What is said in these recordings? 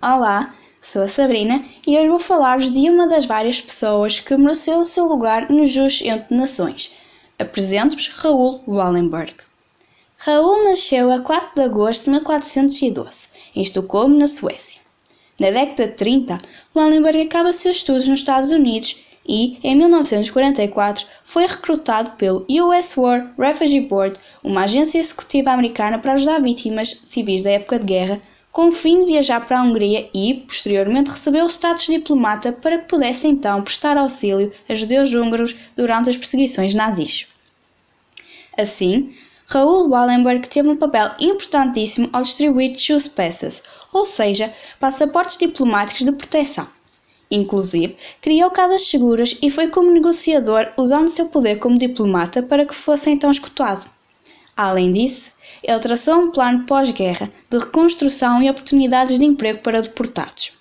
Olá, sou a Sabrina e hoje vou falar-vos de uma das várias pessoas que mereceu o seu lugar no Jus entre Nações. Apresento-vos Raoul Wallenberg. Raoul nasceu a 4 de agosto de 1412, em Estocolmo, na Suécia. Na década de 30, Wallenberg acaba seus estudos nos Estados Unidos e, em 1944, foi recrutado pelo US War Refugee Board, uma agência executiva americana para ajudar vítimas civis da época de guerra com fim de viajar para a Hungria e, posteriormente, recebeu o status de diplomata para que pudesse então prestar auxílio a judeus húngaros durante as perseguições nazis. Assim, Raoul Wallenberg teve um papel importantíssimo ao distribuir Passes, ou seja, passaportes diplomáticos de proteção. Inclusive, criou casas seguras e foi como negociador usando seu poder como diplomata para que fosse então escutado. Além disso, ele traçou um plano pós-guerra de reconstrução e oportunidades de emprego para deportados.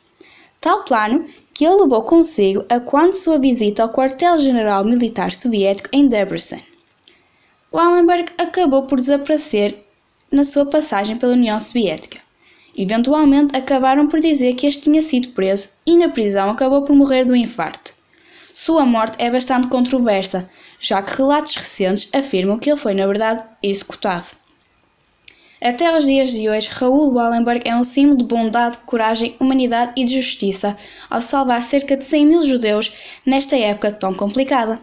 Tal plano que ele levou consigo a quando sua visita ao quartel-general militar soviético em Debrecen. Wallenberg acabou por desaparecer na sua passagem pela União Soviética. Eventualmente acabaram por dizer que este tinha sido preso e na prisão acabou por morrer do infarto. Sua morte é bastante controversa, já que relatos recentes afirmam que ele foi, na verdade, executado. Até os dias de hoje, Raoul Wallenberg é um símbolo de bondade, coragem, humanidade e de justiça, ao salvar cerca de 100 mil judeus nesta época tão complicada.